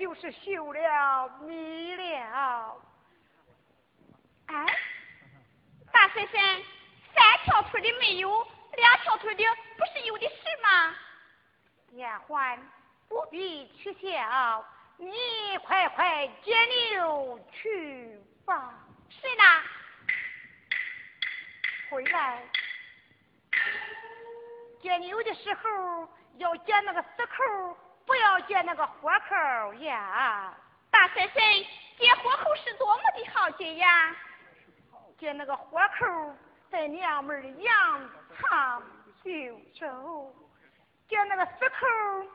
就是绣了米了。哎，大婶婶，三条腿的没有，两条腿的不是有的是吗？年欢，不必取笑，你快快解牛去吧。是呢，回来。解牛的时候要解那个死扣。不要借那个活口呀。大婶婶借活口是多么的好借呀。借那个活口在娘们儿的羊肠就酬借那个死扣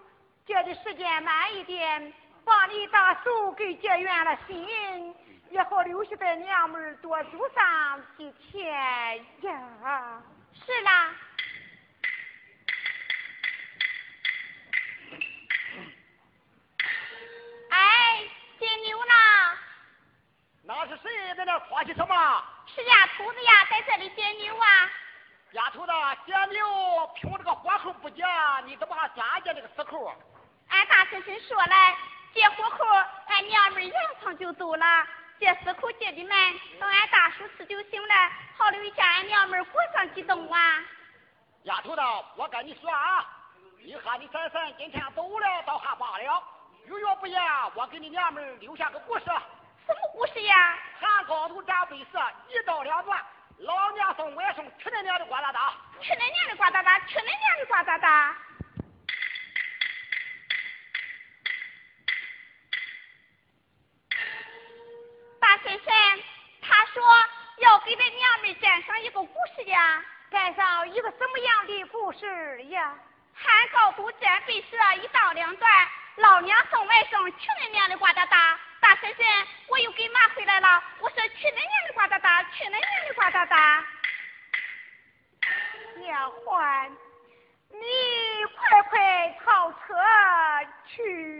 借的时间慢一点帮你把手给解圆了心。也好留下在娘们儿多住上几天呀。是啦那是谁在那夸起什么？是丫头子呀，在这里点牛啊。丫头子点牛，凭这个火口不假，你怎么还加加这个死口？俺大婶婶说了，接火口，俺娘们扬长就走了。接死口接的们，等俺大叔吃就行了，好留一下俺娘们过上几冬啊。丫头子，我跟你说啊，你喊你婶婶今天走了倒还罢了，有要不言，我给你娘们留下个故事。什么故事呀？汉高祖斩白蛇一刀两断老娘送外甥去恁娘的瓜啦哒去恁娘的瓜哒哒去恁娘的瓜哒哒大先生他说要给咱娘们讲上一个故事呀讲上一个什么样的故事呀汉高祖斩白蛇一刀两断老娘送外甥去恁娘的瓜哒哒婶婶，我又给拿回来了。我说去恁娘的呱哒哒，去恁娘的呱哒哒。娘欢，你快快跑车去。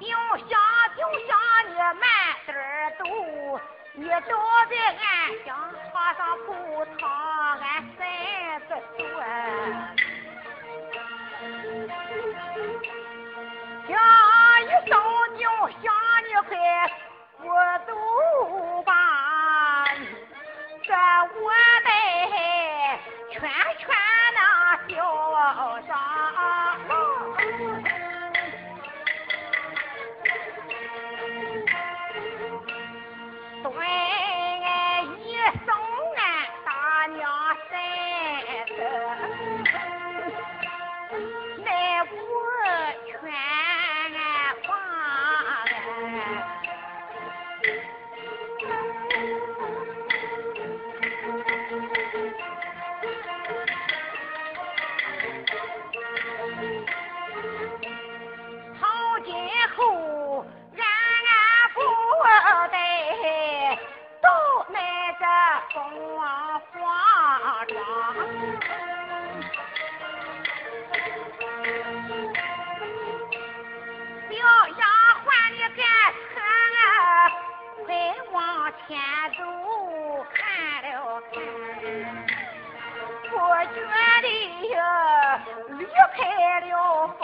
就想就想你慢点走，你走在俺家床上不躺，俺真是说，想一走就想你快不走。天都看了看不觉得呀离开了后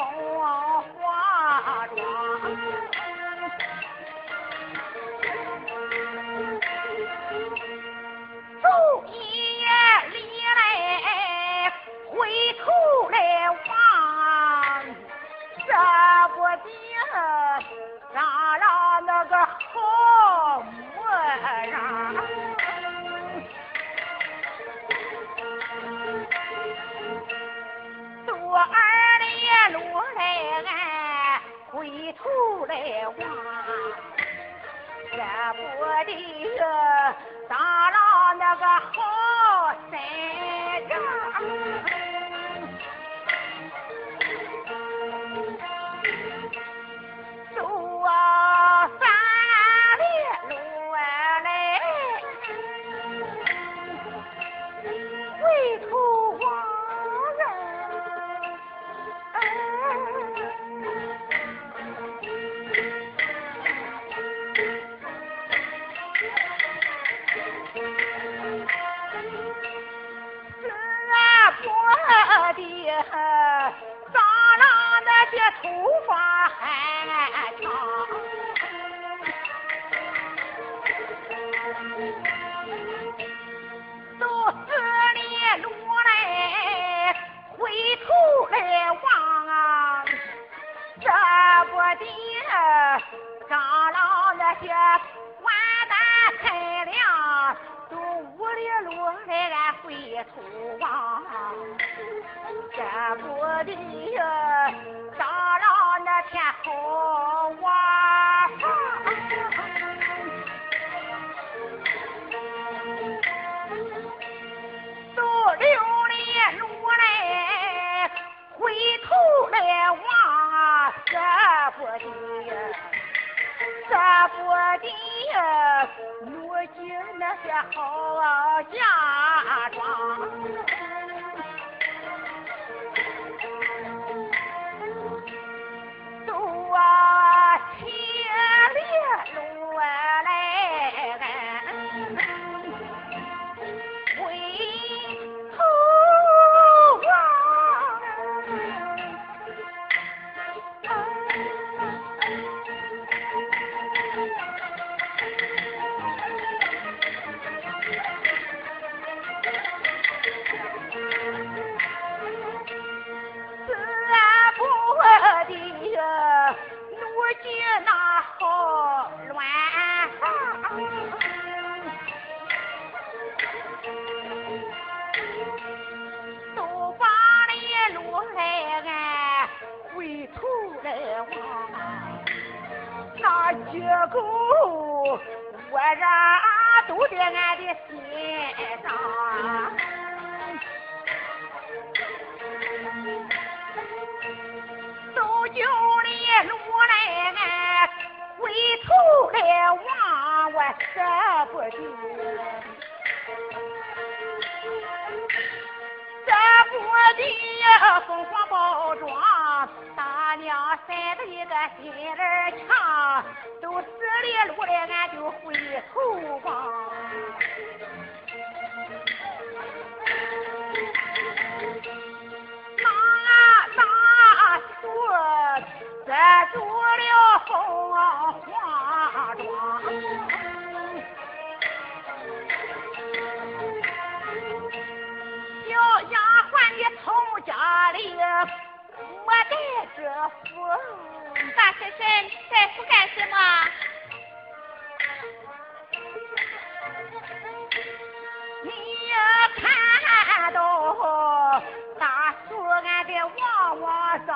俺的王王上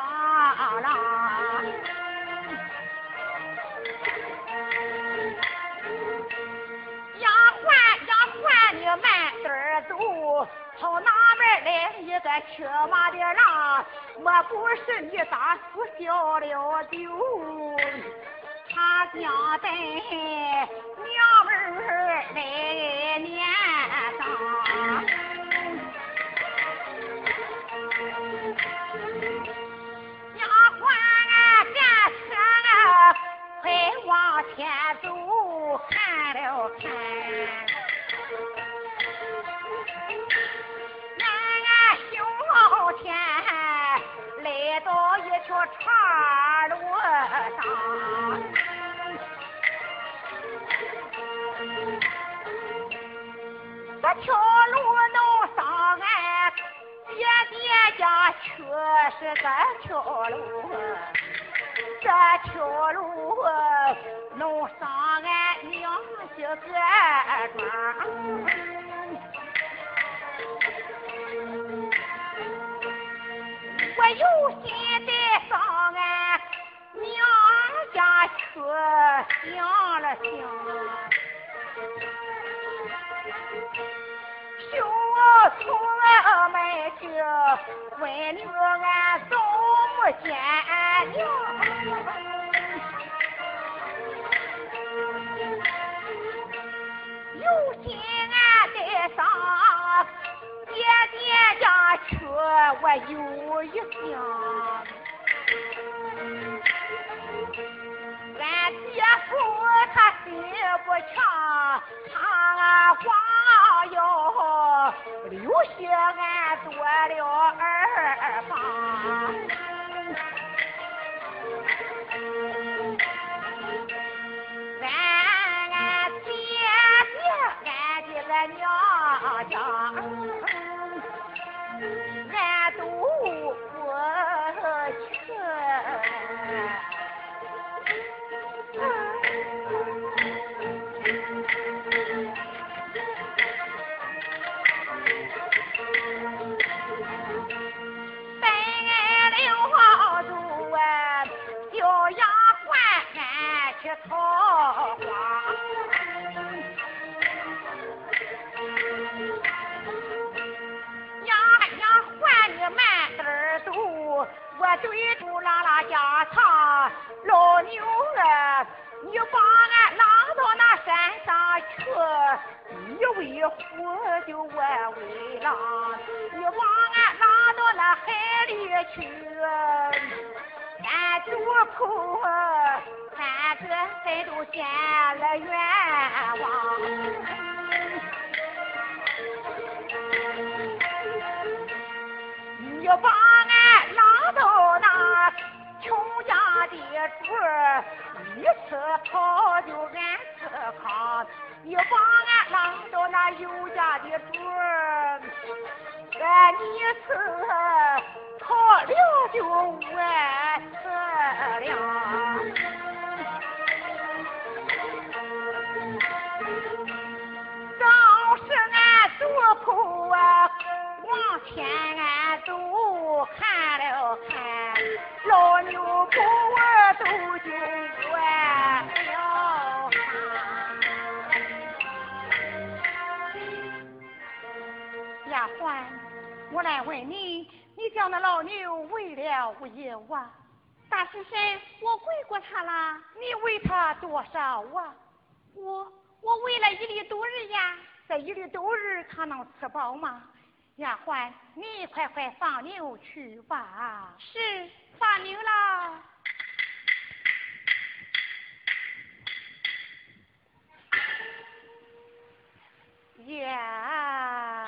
了。丫鬟丫鬟你慢点走，朝哪边来一个缺马的郎？莫不是你打死小了丢？他将在娘们儿来前走，看了看，俺俺胸前来到一条岔路上。这条路能上俺爹爹家去，是这条路，这条路弄上俺娘家个庄。我有心带上俺娘家去，想了想。就出门去问了俺祖母见娘，如今俺得上爹爹家去，我有一想，那老牛喂了无有啊？大师婶，我喂过他了。你喂他多少啊？我我喂了一粒多日呀。这一粒多日，他能吃饱吗？丫鬟，你快快放牛去吧。是，放牛了。呀。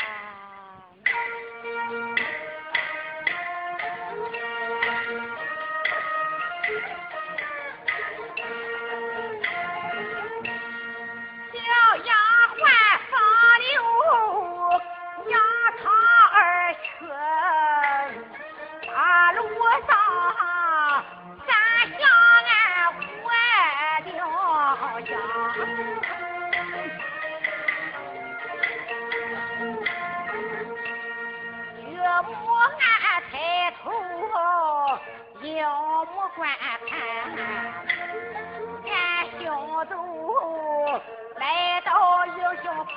观看，看匈奴来到英雄坡。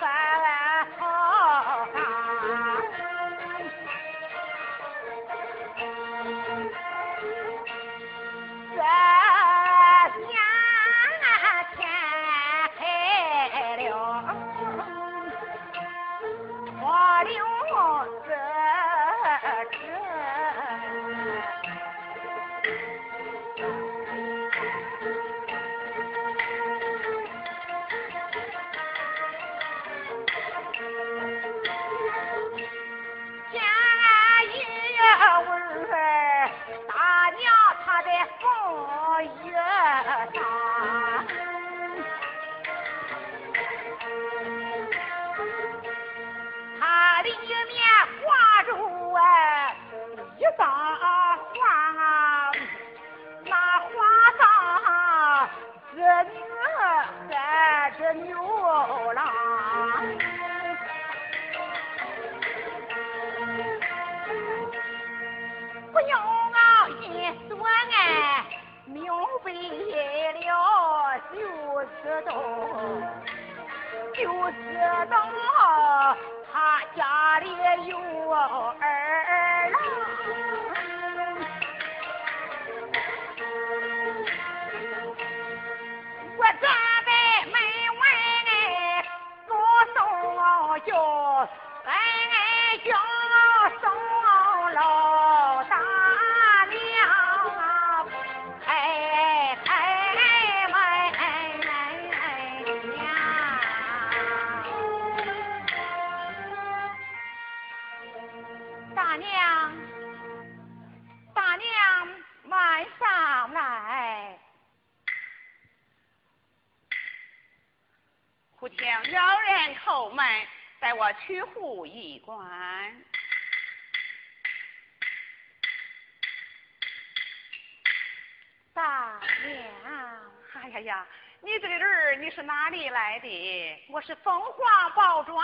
你这个人你是哪里来的？我是凤凰包庄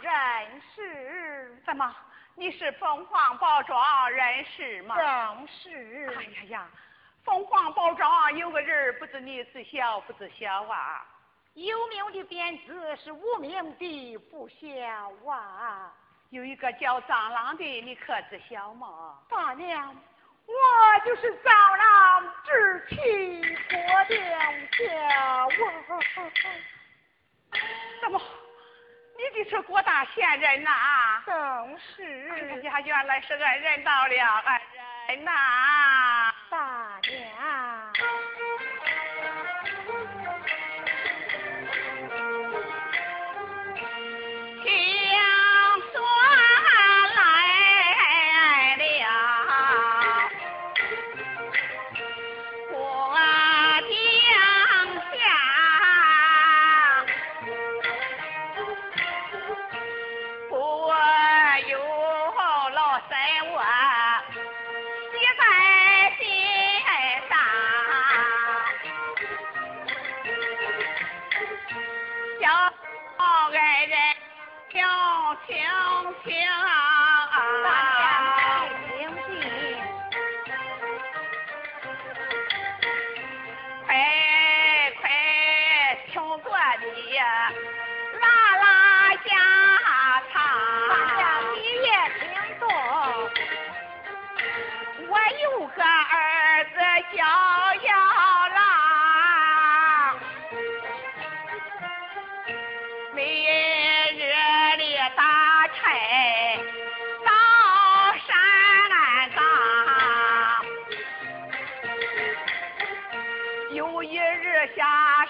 人士。怎么？你是凤凰包庄人士吗？正是。哎呀呀，凤凰包庄有个人，不知你知晓不知晓啊？有名的编子是无名的不晓啊！有一个叫蟑螂的，你可知晓吗？大娘，我就是蟑螂之妻郭殿下。我怎么？你的是郭大贤人呐？正是。哎呀，原来是恩人到了，恩人呐！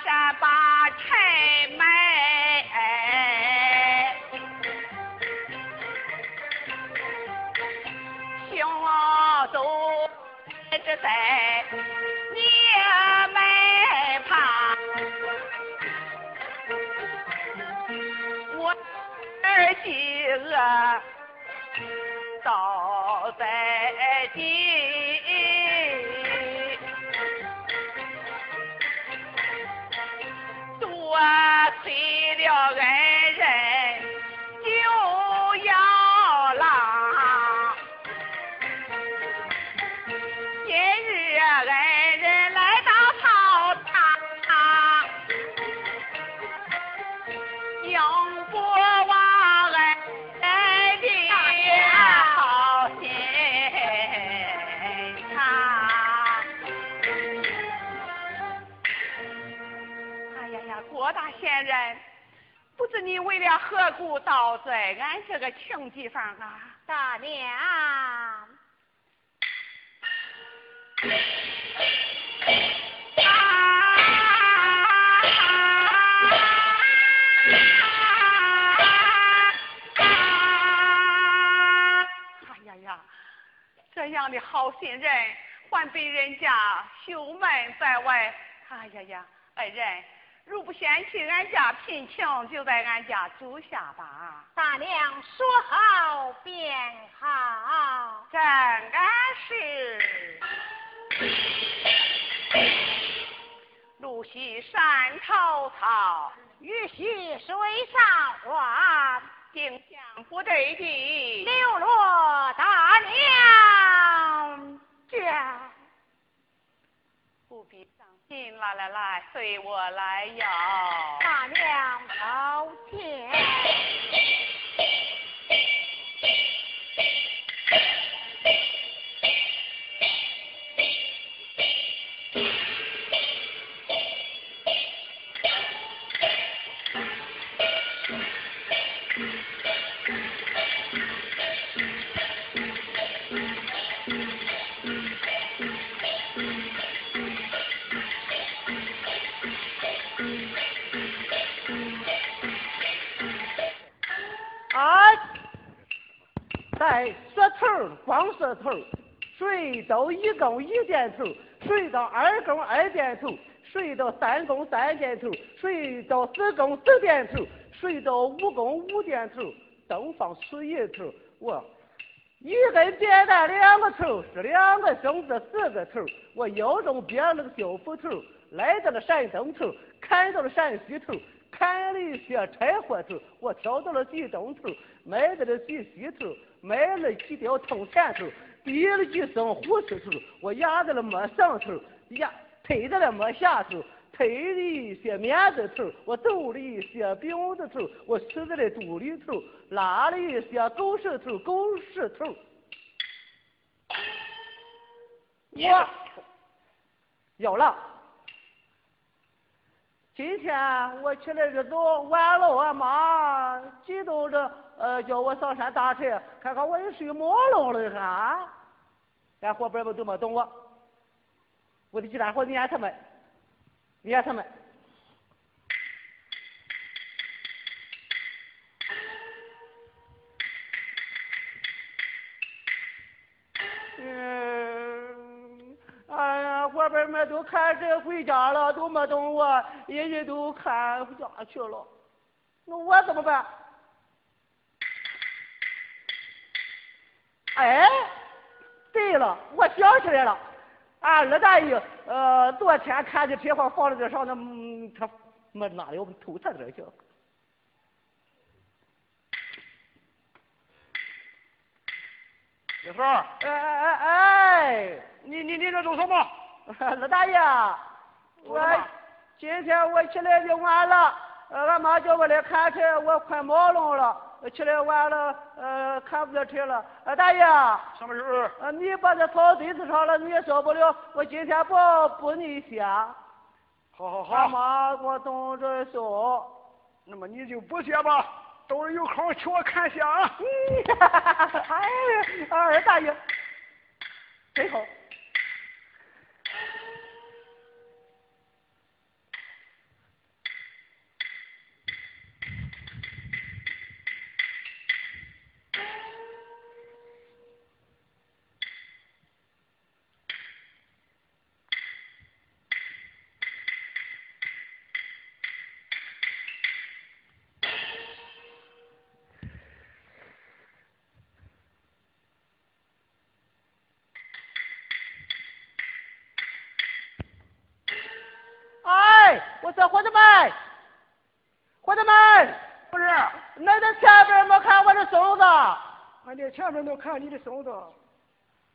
山把柴卖。行走这在你们怕，我儿饥饿倒在地，你为了何故倒在俺这个穷地方啊？大娘。哎呀呀，这样的好心人，还被人家休门在外。哎呀呀，恩人，如不嫌弃俺家贫穷，就在俺家住下吧。大娘说好便好。正安是。露西山头草，雨溪水上花，丁香不对地，流落大娘家。不必伤心，来来来，随我来摇。大娘抱歉。在舌头光舌头，睡到一更一点头，睡到二更二点头，睡到三更三点头，睡到四更四点头，睡到五更五点头，东方出一头，我一根扁担两个头，是两个绳子四个头，我腰中别了个小斧头，来到了山东头，看到了山西头。砍了一些柴火头，我挑到了地东头，埋在了地西头，埋了几条铜钱头，滴了几声胡石头，我压在了没上头，压推在了没下头，推了一些面子头，我抖了一些饼子头，我吃在了肚里头，拉了一些狗石头，狗石头。我有了。今天我起来日早晚了，我妈激动着，呃，叫我上山打柴，看看我也睡朦胧了哈。俺伙伴们都没等我，我的鸡蛋伙撵他们，撵他们。嗯，哎呀，伙伴们都看着回家了，都没等我，人人都看回家去了，那我怎么办？哎，对了，我想起来了，俺二大爷，呃，昨天看的皮花放在这上，那嗯他没拿了，我们偷他这去。李叔，哎哎哎哎，你你你这做什么？二大爷，我今天我起来就晚了，呃俺妈叫我来看柴，我快忙拢了，起来晚了，呃，看不了车了。呃，大爷，什么事？呃，你把这草堆子上了，你也受不了。我今天不补你下。好好俺好，妈给我等着手。那么你就不歇吧，等会有空请我看戏啊。哎呀，二大爷，真好。哎，我说伙计们，伙计们，不是，那在前边没看我的孙子？俺在前面没看你的孙子。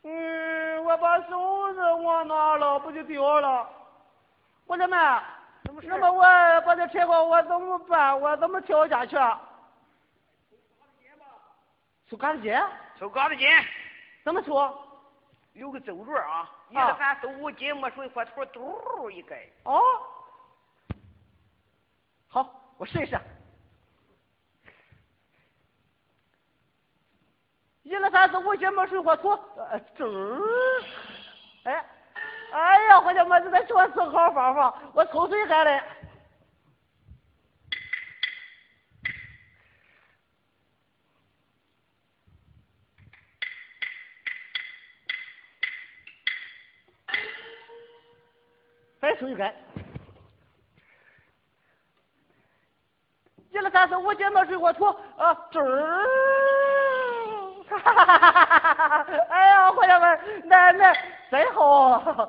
嗯，我把孙子忘哪了，不就丢了？伙计们，什么事？那么我把这车给我怎么办？我怎么跳下去？抽杆子筋？抽杆子筋，怎么抽？有个走轮啊，一二三四五斤，没水火头，嘟一盖。哦，好，我试一试。一二三四五斤没水火土，呃，这儿，哎，哎呀，伙计们，这在给我思好方法，我抽水干嘞。再抽一根。二三四五斤没水火土，啊，这儿，哈哈哈哈哈哈！哎呀，伙计们，那那真好。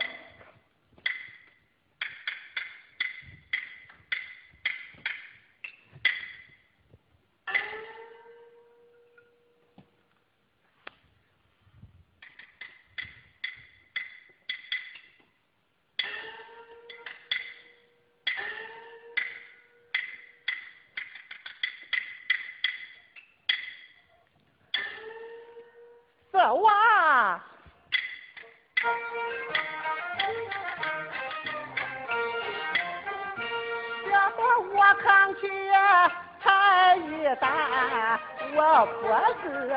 担，我不是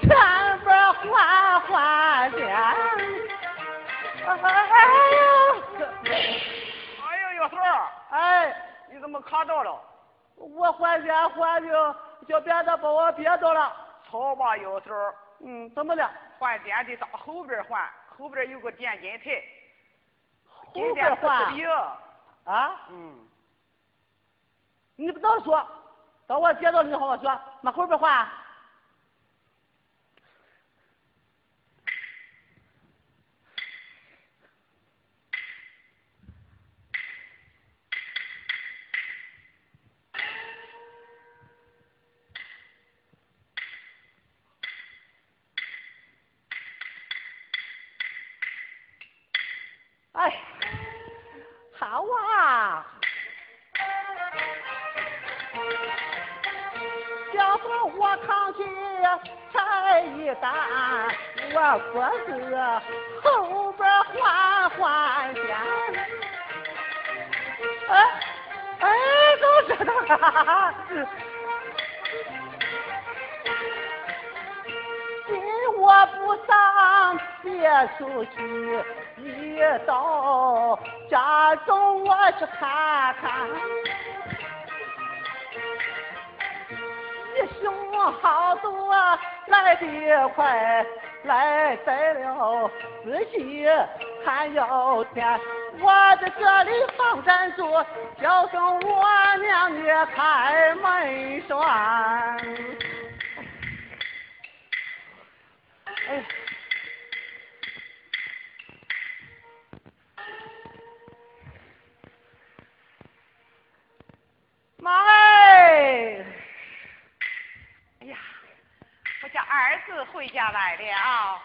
前边换换脸。哎呀！哎呀，小孙儿，哎，你怎么卡到了？我换脸换的，叫别的把我憋到了。好吧，小孙儿，嗯，怎么了？换电的到后边换，后边有个电金台，后边换啊？嗯，你不早说，等我接到你好好说，往后边换。爹快，来得了仔细看要天。我在这里放站住，叫声我娘你开门栓。哎。回家来了。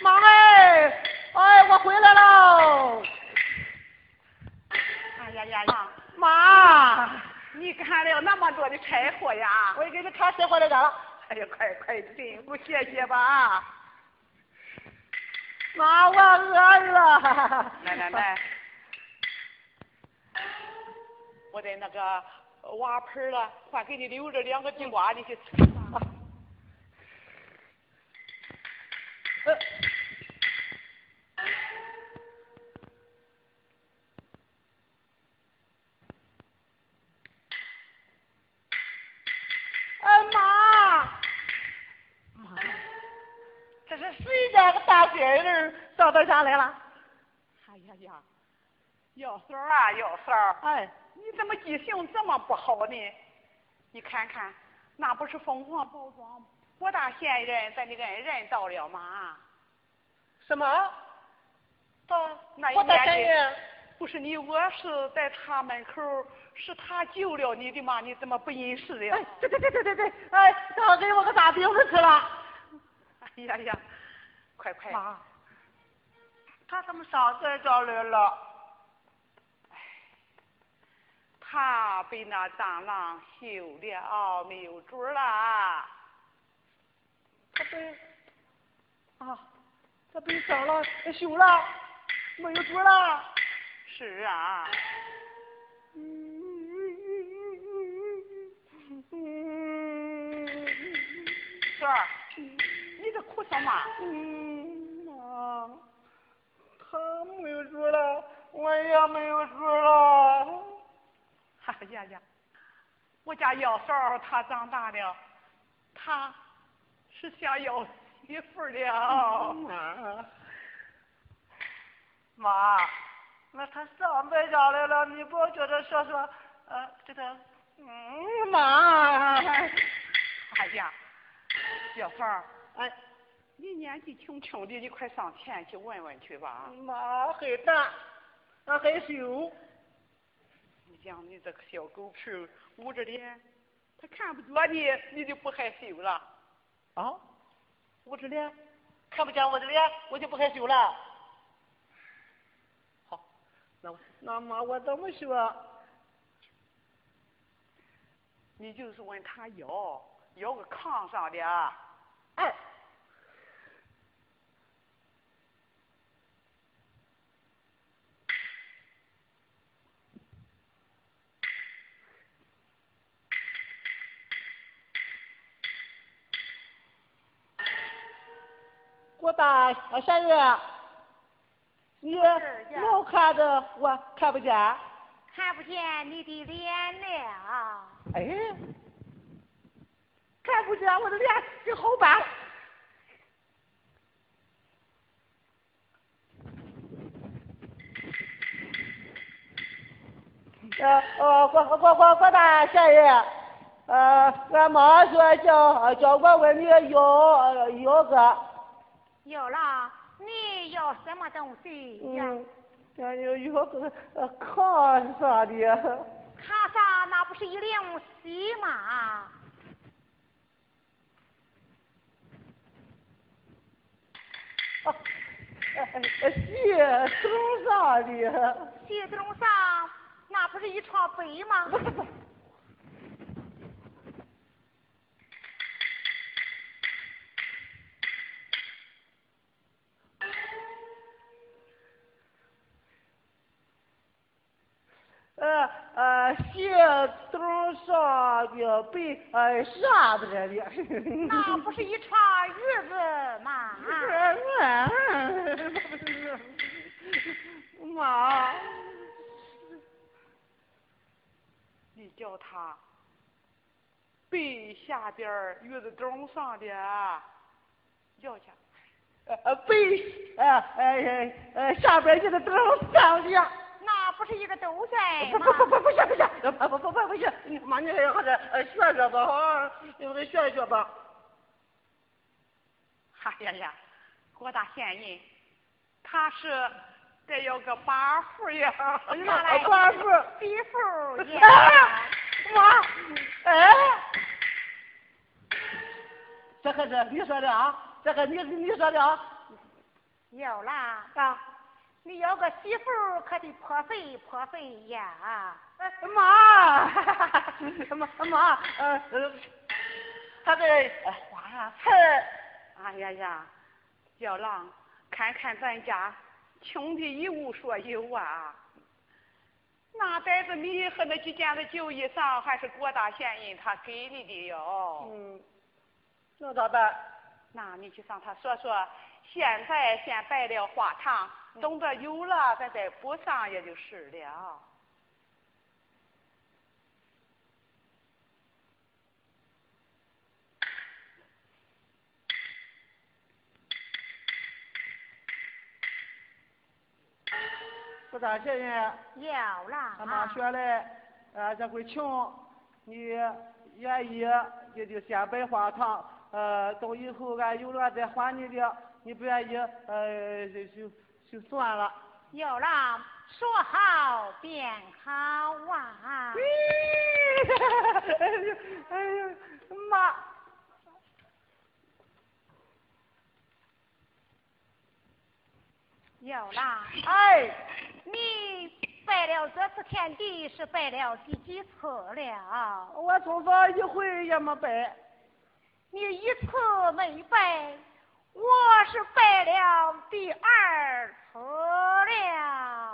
妈哎！哎，我回来喽。哎呀呀呀！妈，你干了那么多的柴火呀？我给你看柴火来干了？哎呀，快快进屋歇歇吧。妈，我饿了。来来来，我在那个瓦盆了，还给你留着两个地瓜，你去吃到咱家来了？哎呀呀，幺嫂啊，幺嫂，哎，你怎么记性这么不好呢？你看看，那不是凤凰包庄郭大仙人咱的恩人到了吗？什么？到那大仙年的人？不是你我是在他门口，是他救了你的吗？你怎么不认识呀？哎，对对对对对对，哎，他给我个大饼子吃了。哎呀呀，快快！妈，他怎么上咱这来了？他被那蟑螂休了，没有主儿了。他被啊，他被蟑螂休了，没有主了。是啊，婶儿，你这哭什么？嗯，妈，他了，我也没有事了。哎呀呀，我家幺嫂儿她长大了，她是想要媳妇儿了。妈，妈，那他上咱家来了，你不觉得说说，呃，这个，嗯，妈，哎呀，幺嫂儿，哎，你年纪轻轻的，你快上前去问问去吧。妈害大，俺害羞。你讲你这个小狗屁，捂着脸，他看不着你，你就不害羞了。啊，捂着脸看不见我的脸，我就不害羞了。好，那我那妈我怎么说？你就是问他要，要个炕上的。哎，郭大仙人，你老看着我看不见？看不见你的脸了。哎，看不见我的脸，你好办。呃呃，郭郭郭郭大仙人，呃，俺妈说叫叫我问你要要个，有了，你要什么东西呀？嗯，俺要要个呃炕啥的。卡萨那不是一辆戏吗？啊，呃，鞋头上的。戏东上那不是一床被吗？不不不，呃呃，鞋头上的被呃啥子来的？那不是一场日子吗？妈，你叫他背下边儿月子中上的，要去。呃背呃呃呃下边月子中上的。那不是一个兜塞吗？不不不不不行不是，不不不不不行，你妈你还是呃学学吧哈，学学吧。哎呀呀，郭大仙人，他是得有个把妇呀。拿来寡妇媳妇也。哎，妈，哎，这可是你说的啊，这个你你说的啊有啦，啊，你要个媳妇可得破费破费呀。妈，妈妈，呃，他在花盆。哎呀呀，小郎，看看咱家穷的一无所有啊！那袋子米和那几件子旧衣裳，还是郭大县人他给你的哟。嗯，那咋办？那你去向他说说，现在先摆了花堂，等着有了，咱再补上也就是了。不大县人，要啦。他妈说嘞，呃，这回穷，你愿意也就先摆花堂，呃，等以后俺有了再还你的，你不愿意，呃，就就就算了。有了，说好便好啊。哎呦，哎呦，妈。有了。哎。你拜了这次天地是拜了第几次了？我从早一回也没拜。你一次没拜，我是拜了第二次了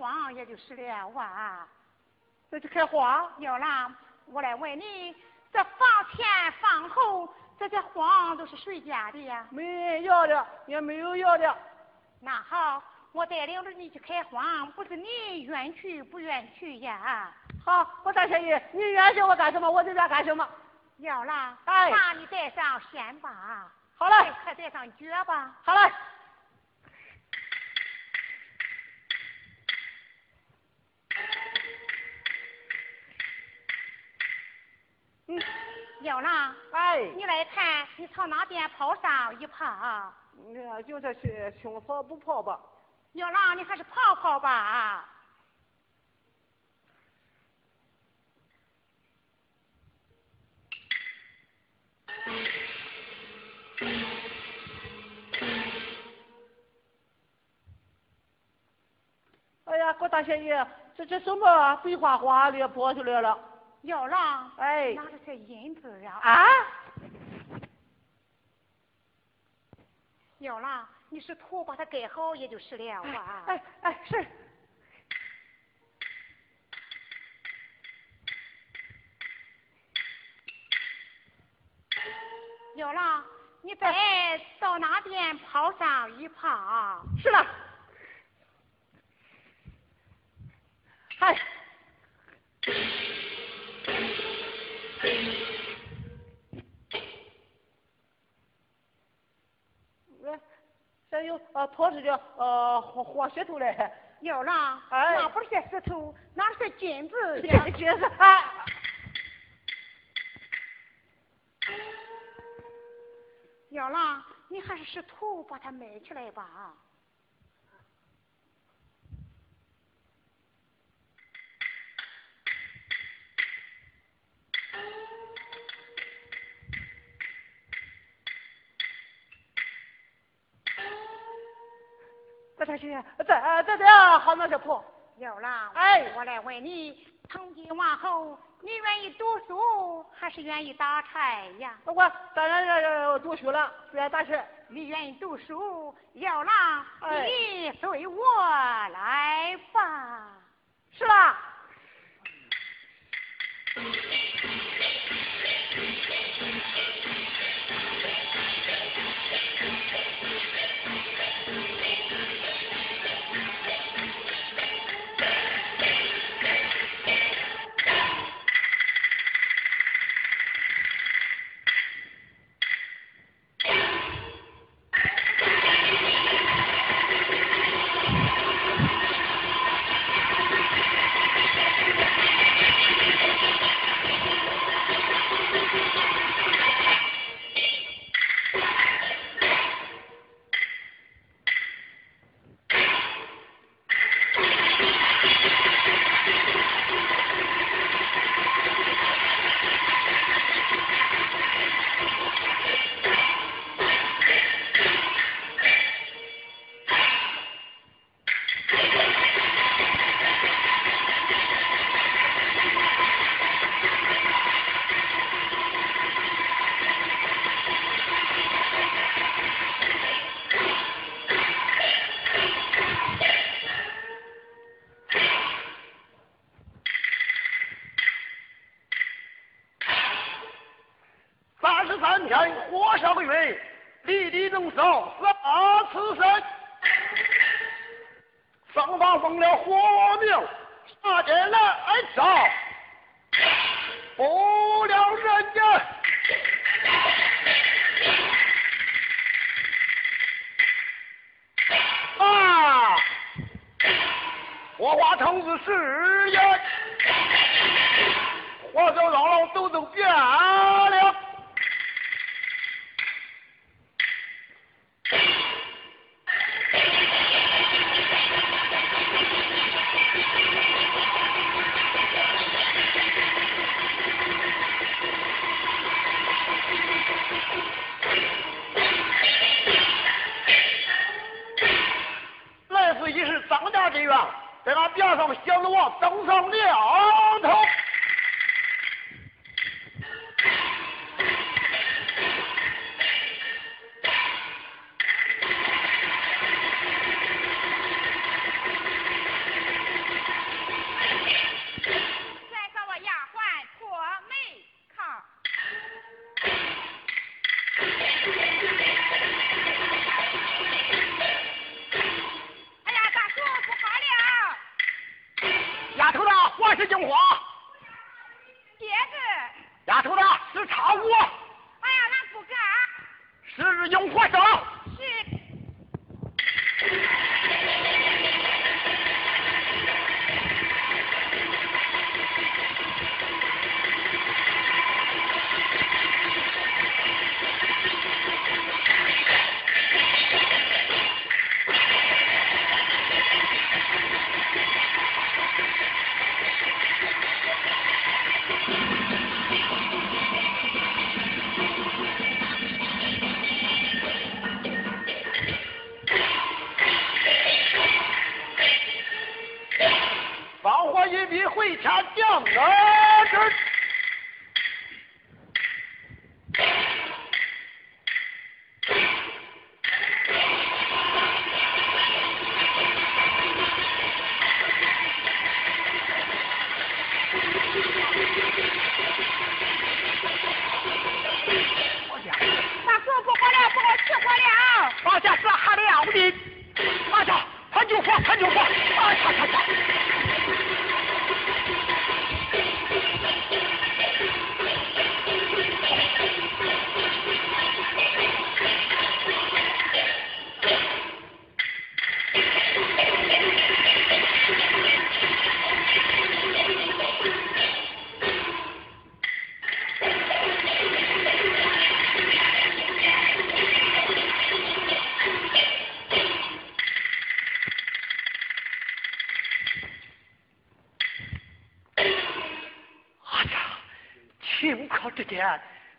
荒，也就是了哇。再去开荒？要啦，我来问你，这房前房后这些荒都是谁家的呀？没人要的，也没有要的。那好，我带领着你去开荒，不是你愿去不愿去呀？好，我大仙爷，你愿意我干什么，我就愿干什么。要了，哎那你带上线吧。好嘞，快带上脚吧。好嘞。要了，哎，你来看，你朝哪边跑上一跑？你看就这些青草不跑吧？小郎，你还是跑跑吧。哎呀，郭大仙爷，这这什么白花花的跑出来了？要了，哎，哪的是银子呀？啊？要了，你是图把它盖好也就是了啊。哎哎是。要了，你再到那边跑上一跑。是了。嗨。哎，拖着的呃黄黄石头嘞。有了，哎，那不是石头，那是金子呀。金子啊。有了，你还是使土把它埋起来吧。这才行，这这这好那就跑。要了，哎，我来问你，从今往后，你愿意读书还是愿意打柴呀？我当然要要读书了，不愿打柴。你愿意读书，有了，哎、你随我来吧。是啦。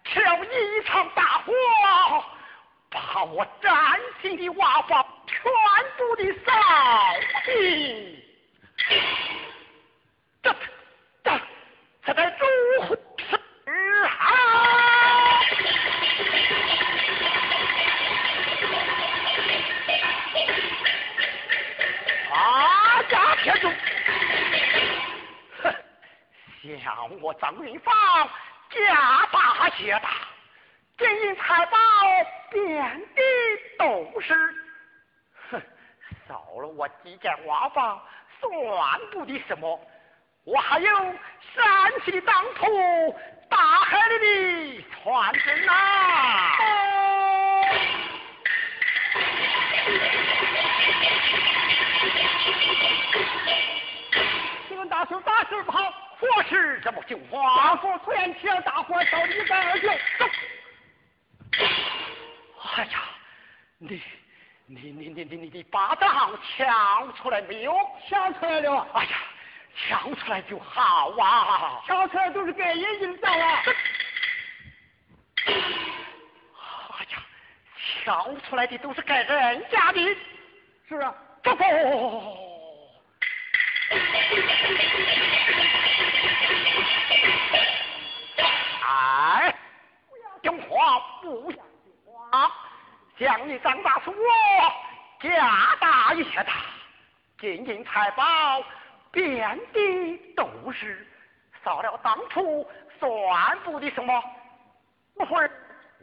挑一场大火，把我崭新的娃娃全部的烧尽，这他这他该如何是好？啊，站住！哼，想我张云发。这瓦房算不得什么，我还有山西的当铺，大海里的船身呐！请问大叔，大事不好，我是这么救瓦房？突然间大火烧的一干二净，走！哎呀，你。给你张大叔家大业大，金银财宝遍地都是，少了当初算不得什么。一会儿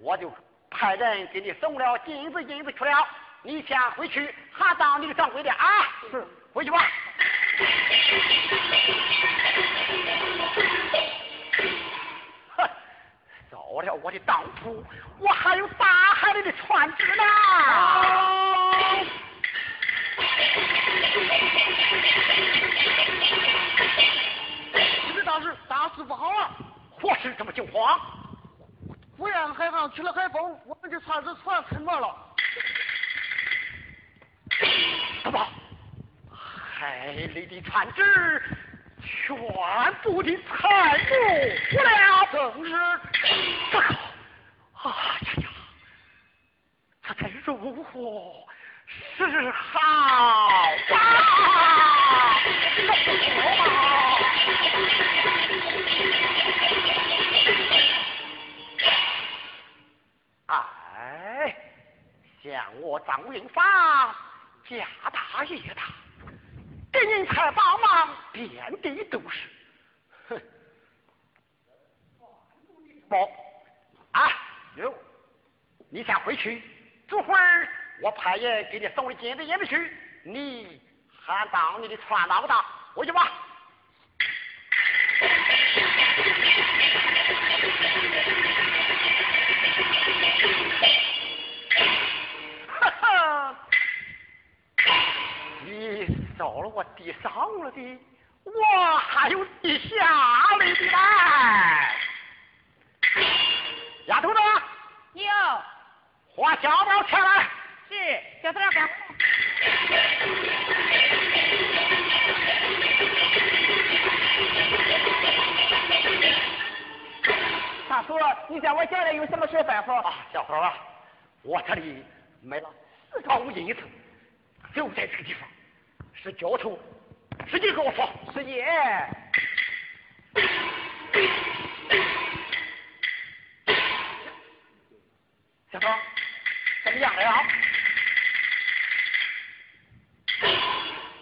我就派人给你送了金子银子去了，你先回去喊当你的掌柜的啊！是，回去吧。哼，糟了我的当铺，我还有大海里的船只呢。你大事大事不好啊！何事这么惊慌？福阳海航起了海风，我们的船只船沉没了。怎么？海里的船只全部的财物不了？正是。这个，哎呀呀，这该如何是好啊？哎，像我张云发家大业大，给您才帮忙，遍地都是。哼，不，啊，有，你先回去，这会儿我派人给你送的金子也子去，你喊到你的船老大，回去吧。哈哈，你。了我地上了的，我还有地下来的来。丫头子，有，花小包钱来。是，小头长大叔，你在我家里有什么事吩咐？啊，小伙啊，我这里买了四套银子，就在这个地方，是交出，使劲跟我说，师姐。小芳，怎么样了呀？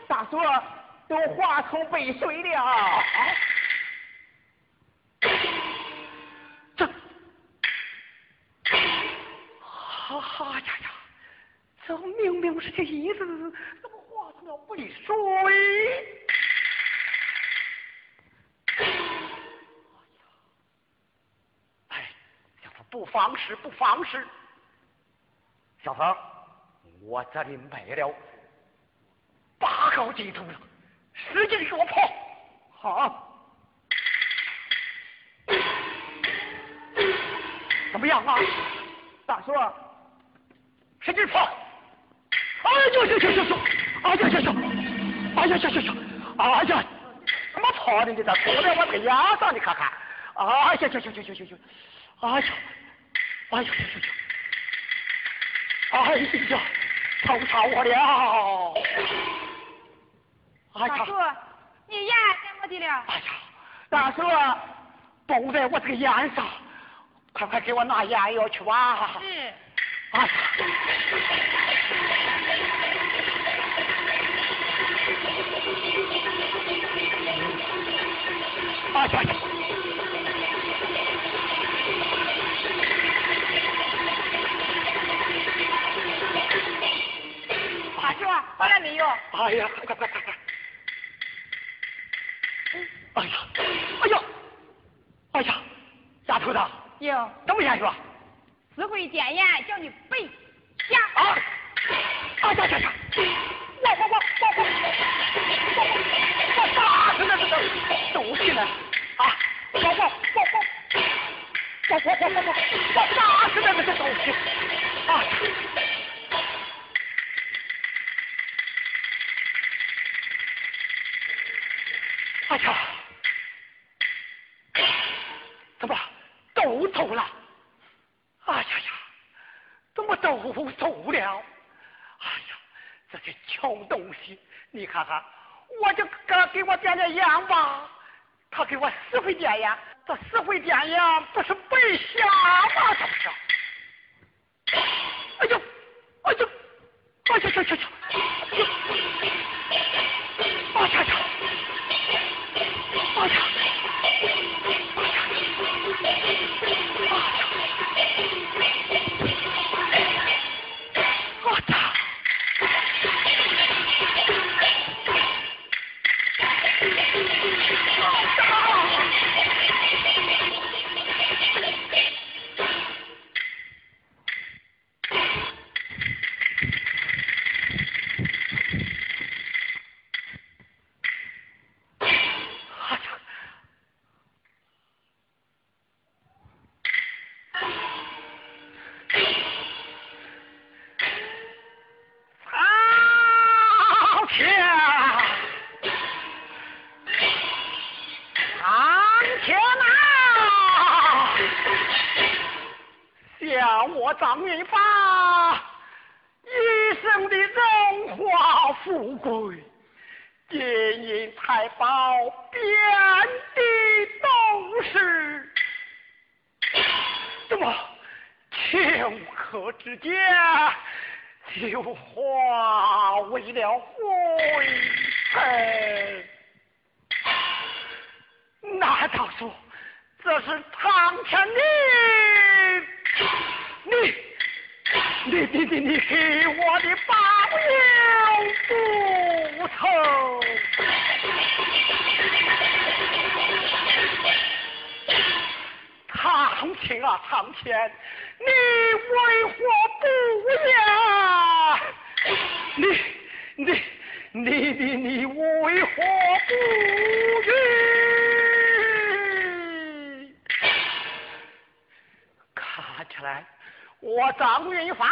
大叔，都化成背水了。啊！这，哈哈呀呀，这明明是这椅子，怎么了背水？哎，小凤不妨事，不妨事。小凤，我这里没了八高金头了，使劲给我跑。好。怎么样啊？大叔，使劲跑！哎呦呦呦呦呦！哎呀呀呀！哎呀呀呀呀！哎呀，怎么跑的？你这跑在我这个牙上，你看看！哎呀呀呀呀呀呀呀！哎呀！哎呀呀呀呀！哎呀，疼死我了！哎呀！大叔，你眼怎么的了？哎呀，大叔，绷在我这个眼上，快快给我拿眼药去吧！是。哎呀！哎呀呀！大叔，回来没有？哎呀，快快快快快！哎呀，哎呀，哎呀，丫头子，有。怎么样是吧？死会谏言，叫你背下。啊！啊呀呀呀！我我我我我我我我我我打死那个东西！啊！哎呀！怎么都走了？哎呀呀！怎么都走了？哎呀，这些穷东西！你看看，我就给给我点点烟吧，他给我死会点烟，这四回电影不是白瞎吗这不是哎呦哎呦哎呦呦呦呦像我张云发一生的荣华富贵，金银财宝遍地都是，怎么顷刻之间就化为了灰尘？难道说这是苍天你你你你你给我的报应不成？苍天啊苍天，你为何不言？你你你的你为何不允？看起来我张云发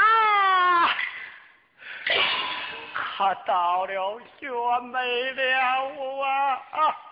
可到了绝美了啊！啊啊啊